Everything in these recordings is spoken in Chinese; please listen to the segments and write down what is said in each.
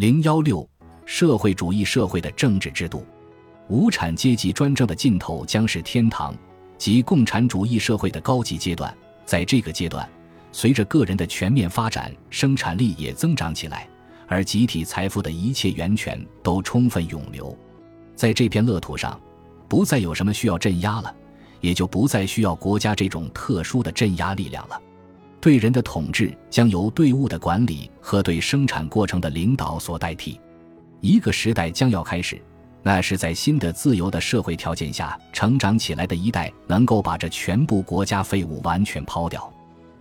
零幺六，社会主义社会的政治制度，无产阶级专政的尽头将是天堂，即共产主义社会的高级阶段。在这个阶段，随着个人的全面发展，生产力也增长起来，而集体财富的一切源泉都充分涌流。在这片乐土上，不再有什么需要镇压了，也就不再需要国家这种特殊的镇压力量了。对人的统治将由对物的管理和对生产过程的领导所代替，一个时代将要开始，那是在新的自由的社会条件下成长起来的一代能够把这全部国家废物完全抛掉。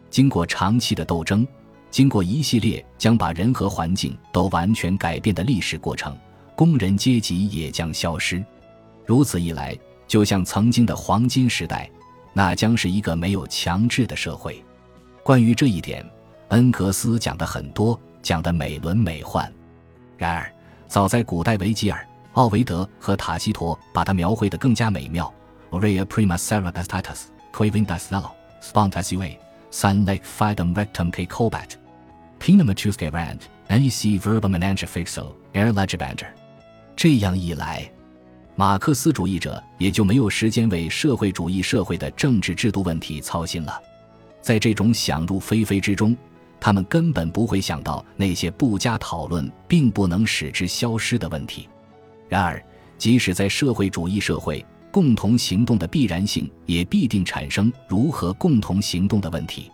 经过长期的斗争，经过一系列将把人和环境都完全改变的历史过程，工人阶级也将消失。如此一来，就像曾经的黄金时代，那将是一个没有强制的社会。关于这一点，恩格斯讲的很多，讲的美轮美奂。然而，早在古代，维吉尔、奥维德和塔西佗把它描绘得更加美妙。Aurea prima sera estatus, quavindas cello, spontas ua, san lec fidem rectum que cobat, pinamatusque rand, nec verbum enange fixo, air legibander。这样一来，马克思主义者也就没有时间为社会主义社会的政治制度问题操心了。在这种想入非非之中，他们根本不会想到那些不加讨论并不能使之消失的问题。然而，即使在社会主义社会，共同行动的必然性也必定产生如何共同行动的问题。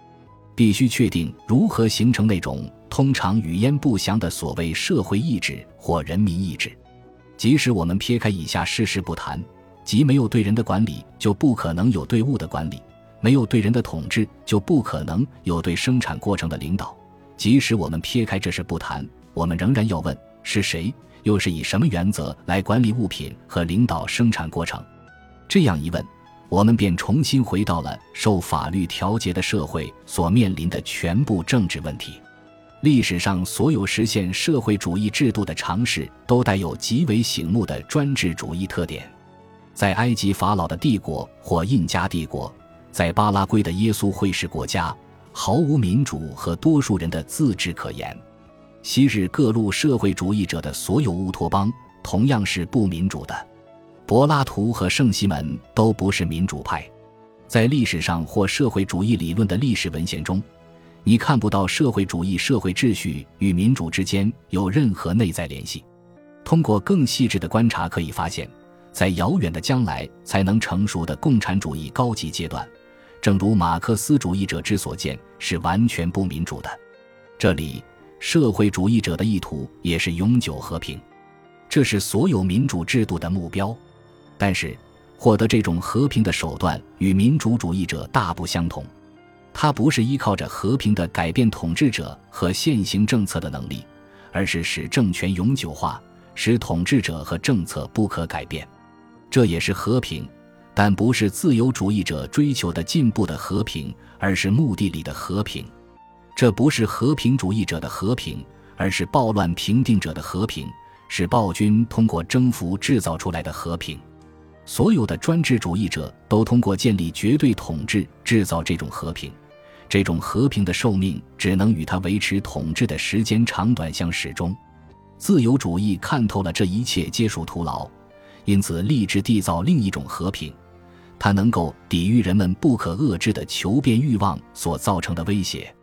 必须确定如何形成那种通常语焉不详的所谓社会意志或人民意志。即使我们撇开以下事实不谈，即没有对人的管理，就不可能有对物的管理。没有对人的统治，就不可能有对生产过程的领导。即使我们撇开这事不谈，我们仍然要问：是谁，又是以什么原则来管理物品和领导生产过程？这样一问，我们便重新回到了受法律调节的社会所面临的全部政治问题。历史上所有实现社会主义制度的尝试，都带有极为醒目的专制主义特点。在埃及法老的帝国或印加帝国。在巴拉圭的耶稣会士国家，毫无民主和多数人的自治可言。昔日各路社会主义者的所有乌托邦同样是不民主的。柏拉图和圣西门都不是民主派。在历史上或社会主义理论的历史文献中，你看不到社会主义社会秩序与民主之间有任何内在联系。通过更细致的观察，可以发现，在遥远的将来才能成熟的共产主义高级阶段。正如马克思主义者之所见，是完全不民主的。这里，社会主义者的意图也是永久和平，这是所有民主制度的目标。但是，获得这种和平的手段与民主主义者大不相同。它不是依靠着和平的改变统治者和现行政策的能力，而是使政权永久化，使统治者和政策不可改变。这也是和平。但不是自由主义者追求的进步的和平，而是目的里的和平。这不是和平主义者的和平，而是暴乱平定者的和平，是暴君通过征服制造出来的和平。所有的专制主义者都通过建立绝对统治制造这种和平，这种和平的寿命只能与他维持统治的时间长短相始终。自由主义看透了这一切皆属徒劳，因此立志缔造另一种和平。它能够抵御人们不可遏制的求变欲望所造成的威胁。